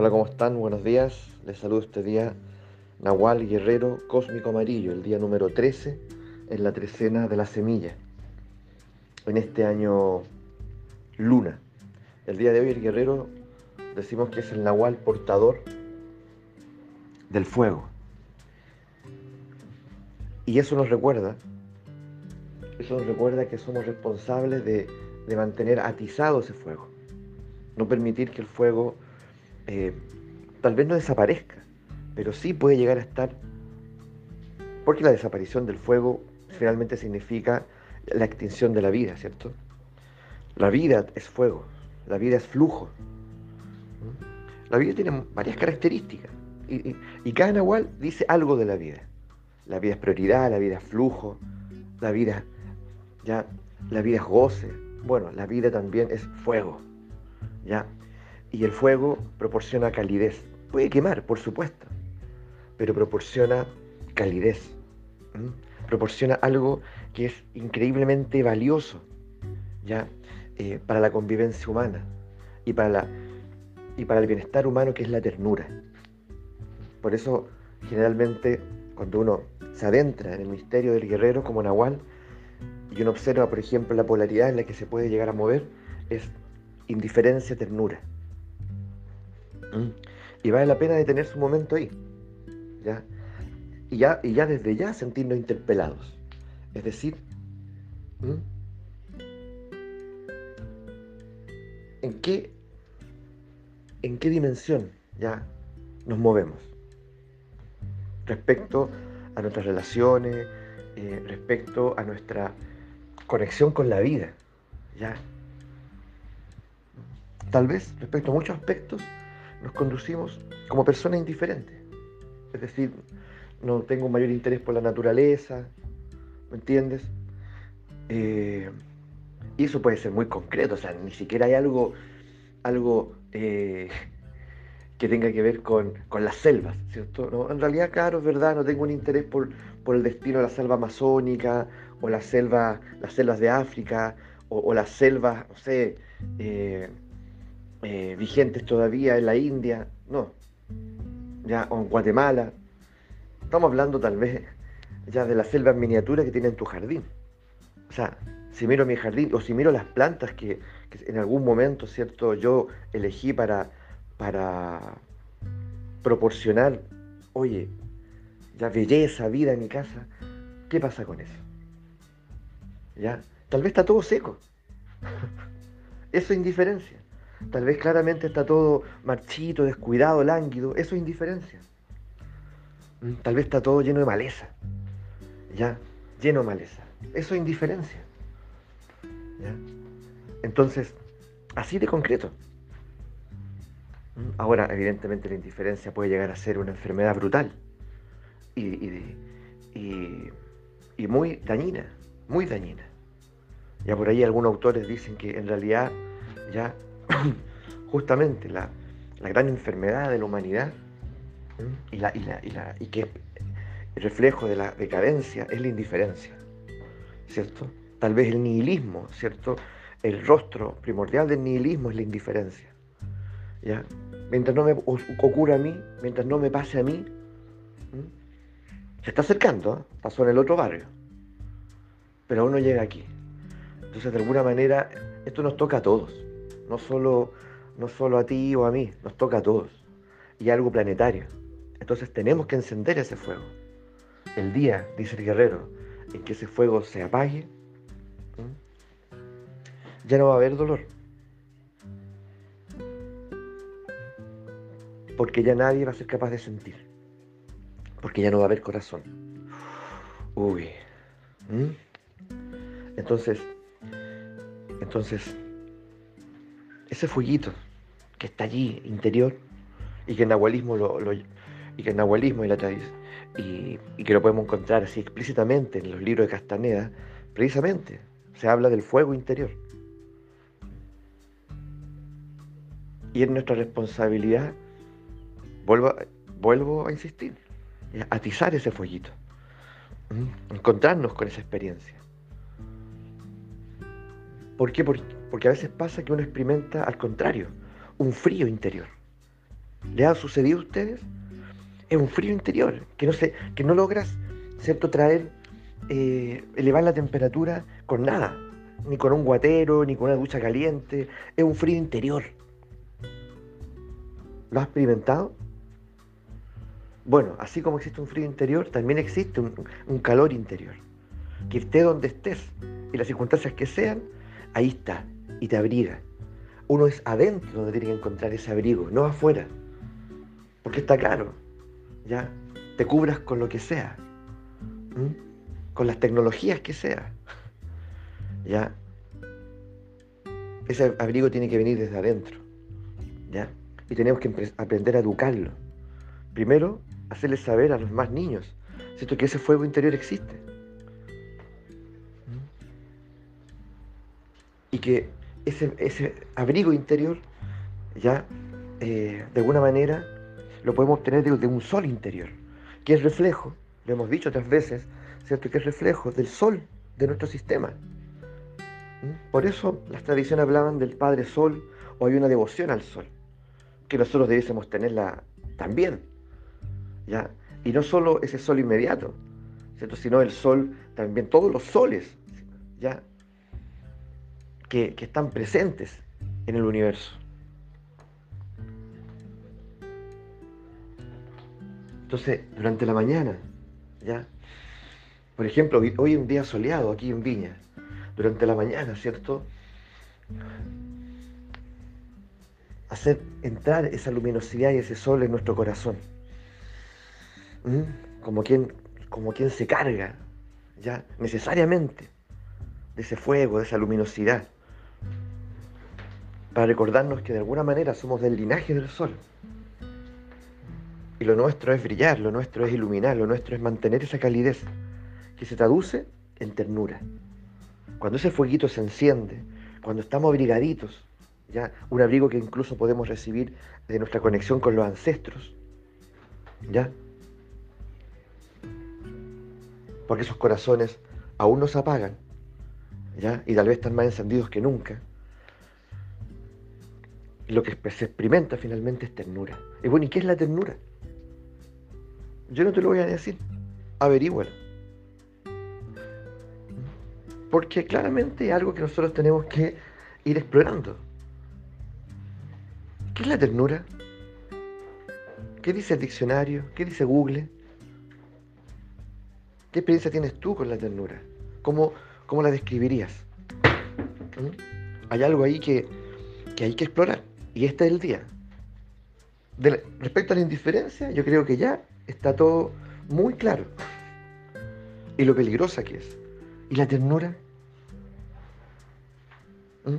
Hola, ¿cómo están? Buenos días. Les saludo este día Nahual Guerrero Cósmico Amarillo, el día número 13 en la trecena de la semilla. En este año luna. El día de hoy el guerrero decimos que es el Nahual portador del fuego. Y eso nos recuerda, eso nos recuerda que somos responsables de, de mantener atizado ese fuego. No permitir que el fuego eh, tal vez no desaparezca, pero sí puede llegar a estar, porque la desaparición del fuego finalmente significa la extinción de la vida, ¿cierto? La vida es fuego, la vida es flujo. La vida tiene varias características y, y, cada nahual dice algo de la vida. La vida es prioridad, la vida es flujo, la vida, ya, la vida es goce. Bueno, la vida también es fuego, ya. Y el fuego proporciona calidez. Puede quemar, por supuesto, pero proporciona calidez. Proporciona algo que es increíblemente valioso ¿ya? Eh, para la convivencia humana y para, la, y para el bienestar humano, que es la ternura. Por eso, generalmente, cuando uno se adentra en el misterio del guerrero como Nahual, y uno observa, por ejemplo, la polaridad en la que se puede llegar a mover, es indiferencia-ternura. Y vale la pena detenerse un momento ahí. ¿ya? Y, ya, y ya desde ya sentirnos interpelados. Es decir, ¿en qué, en qué dimensión ya nos movemos? Respecto a nuestras relaciones, eh, respecto a nuestra conexión con la vida. ¿ya? Tal vez respecto a muchos aspectos nos conducimos como personas indiferentes. Es decir, no tengo un mayor interés por la naturaleza, ¿me entiendes? Eh, y eso puede ser muy concreto, o sea, ni siquiera hay algo, algo eh, que tenga que ver con, las selvas, ¿cierto? en realidad, claro, es verdad, no tengo un interés por, el destino de la selva amazónica o la selva, las selvas de África o, las selvas, no sé, eh, eh, vigentes todavía en la India, no, ya, o en Guatemala. Estamos hablando tal vez ya de la selva en miniatura que tiene en tu jardín. O sea, si miro mi jardín o si miro las plantas que, en algún momento, ¿cierto? Yo elegí para, para proporcionar, oye, ya belleza, vida en mi casa, ¿qué pasa con eso? ¿Ya? Tal vez está todo seco. Eso es indiferencia. Tal vez claramente está todo marchito, descuidado, lánguido. Eso es indiferencia. Mm, tal vez está todo lleno de maleza. ¿Ya? Lleno de maleza. Eso es indiferencia. Entonces, así de concreto. Mm, ahora, evidentemente, la indiferencia puede llegar a ser una enfermedad brutal y, y muy dañina, muy dañina. Ya por ahí algunos autores dicen que en realidad ya justamente la, gran enfermedad de la humanidad y, la, y, que el reflejo de la decadencia es la indiferencia, ¿cierto? Tal vez el nihilismo, ¿cierto? El rostro primordial del nihilismo es la indiferencia, ¿ya? Mientras no me ocurra a mí, mientras no me pase a mí, se está acercando, ¿eh? pasó en el otro barrio, pero aún no llega aquí. Entonces, de alguna manera, esto nos toca a todos no solo, no solo a ti o a mí, nos toca a todos. Y algo planetario. Entonces tenemos que encender ese fuego. El día, dice el guerrero, en que ese fuego se apague, ya no va a haber dolor. Porque ya nadie va a ser capaz de sentir. Porque ya no va a haber corazón. Uy. Entonces, entonces, ese fueguito que está allí, interior, y que en nahualismo, lo, y que en nahualismo y, la y, y que lo podemos encontrar así explícitamente en los libros de Castaneda, precisamente se habla del fuego interior. Y es nuestra responsabilidad, vuelvo, vuelvo a insistir, atizar ese fueguito, encontrarnos con esa experiencia. ¿Por qué? Porque, a veces pasa que uno experimenta al contrario, un frío interior. ¿Le ha sucedido a ustedes? Es un frío interior, que no, se, que no logras, ¿cierto?, traer, eh, elevar la temperatura con nada, ni con un guatero, ni con una ducha caliente, es un frío interior. ¿Lo has experimentado? Bueno, así como existe un frío interior, también existe un, un calor interior. Que esté donde estés y las circunstancias que sean, ahí está y te abriga. Uno es adentro donde tiene que encontrar ese abrigo, no afuera. Porque está claro, ya, te cubras con lo que sea, con las tecnologías que sea. Ya, ese abrigo tiene que venir desde adentro, ya, y tenemos que aprender a educarlo. Primero, hacerles saber a los más niños, ¿cierto? Que ese fuego interior existe. Y que ese, ese abrigo interior, ya, eh, de alguna manera, lo podemos obtener de, un sol interior, que es reflejo, lo hemos dicho otras veces, ¿cierto? Que es reflejo del sol de nuestro sistema. ¿Mm? Por eso las tradiciones hablaban del Padre Sol o hay una devoción al sol, que nosotros debiésemos tenerla también. ¿ya? Y no solo ese sol inmediato, ¿cierto? sino el sol, también todos los soles ¿ya? Que, están presentes en el universo. Entonces, durante la mañana, ¿ya? Por ejemplo, hoy un día soleado aquí en Viña. Durante la mañana, ¿cierto? Hacer entrar esa luminosidad y ese sol en nuestro corazón. ¿Mm? Como, quien, como quien se carga, ¿ya? Necesariamente de ese fuego, de esa luminosidad. Para recordarnos que de alguna manera somos del linaje del sol. Y lo nuestro es brillar, lo nuestro es iluminar, lo nuestro es mantener esa calidez que se traduce en ternura. Cuando ese fueguito se enciende, cuando estamos abrigaditos, ya un abrigo que incluso podemos recibir de nuestra conexión con los ancestros, ¿ya? Porque esos corazones aún no se apagan, ¿ya? Y tal vez están más encendidos que nunca. Lo que se experimenta finalmente es ternura. Y bueno, ¿y qué es la ternura? Yo no te lo voy a decir. Averígualo. Porque claramente es algo que nosotros tenemos que ir explorando. ¿Qué es la ternura? ¿Qué dice el diccionario? ¿Qué dice Google? ¿Qué experiencia tienes tú con la ternura? ¿Cómo, cómo la describirías? ¿Mm? Hay algo ahí que, que, hay que explorar. Y este es el día. respecto a la indiferencia, yo creo que ya está todo muy claro. Y lo peligrosa que es. ¿Y la ternura? ¿Mm?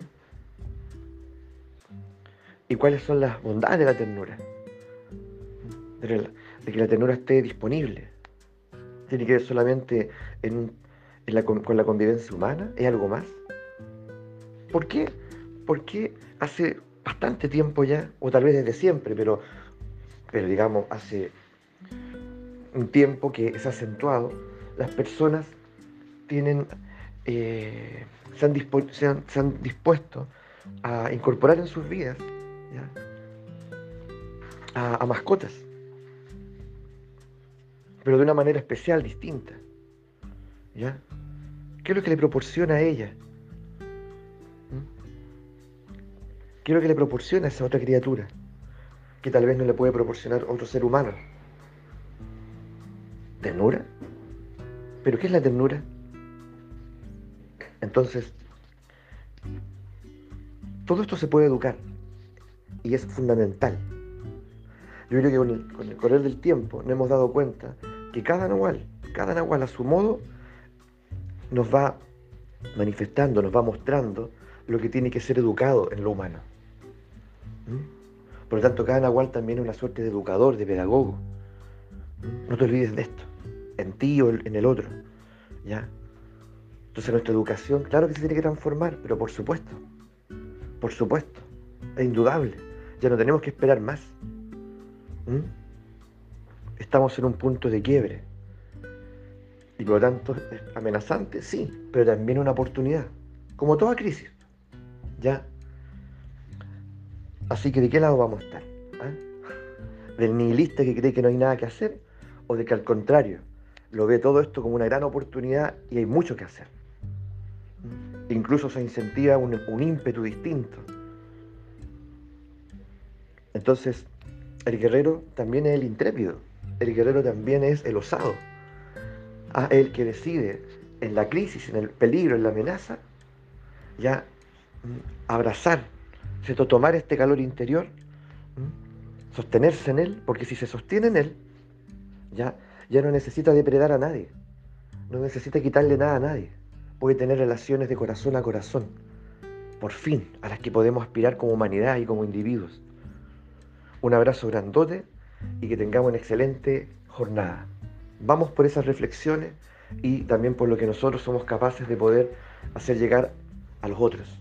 ¿Y cuáles son las bondades de la ternura? De, que la ternura esté disponible. Tiene que ver solamente en, con la convivencia humana. ¿Es algo más? ¿Por qué? Porque hace bastante tiempo ya, o tal vez desde siempre, pero, pero digamos hace un tiempo que es acentuado, las personas tienen, eh, se, han dispuesto a incorporar en sus vidas A, mascotas, pero de una manera especial, distinta. ¿ya? ¿Qué es lo que le proporciona a ella? ¿Qué es lo que le proporciona a esa otra criatura? Que tal vez no le puede proporcionar otro ser humano. ¿Ternura? ¿Pero qué es la ternura? Entonces, todo esto se puede educar y es fundamental. Yo creo que con el, con el correr del tiempo nos hemos dado cuenta que cada nahual, cada nahual a su modo, nos va manifestando, nos va mostrando lo que tiene que ser educado en lo humano. ¿Mm? Por lo tanto, cada nahual también es una suerte de educador, de pedagogo. No te olvides de esto en ti o en el otro. ¿ya? Entonces nuestra educación, claro que se tiene que transformar, pero por supuesto, por supuesto, es indudable. Ya no tenemos que esperar más. ¿Mm? Estamos en un punto de quiebre. Y por lo tanto es amenazante, sí, pero también una oportunidad. Como toda crisis. ¿Ya? Así que ¿de qué lado vamos a estar? ¿Ah? del nihilista que cree que no hay nada que hacer o de que al contrario lo ve todo esto como una gran oportunidad y hay mucho que hacer. Incluso se incentiva un, ímpetu distinto. Entonces, el guerrero también es el intrépido, el guerrero también es el osado, ah, el que decide en la crisis, en el peligro, en la amenaza, ya mm, abrazar, tomar este calor interior, mm, sostenerse en él, porque si se sostiene en él, ya, ya no necesita depredar a nadie, no necesita quitarle nada a nadie, puede tener relaciones de corazón a corazón, por fin, a las que podemos aspirar como humanidad y como individuos. Un abrazo grandote y que tengamos una excelente jornada. Vamos por esas reflexiones y también por lo que nosotros somos capaces de poder hacer llegar a los otros.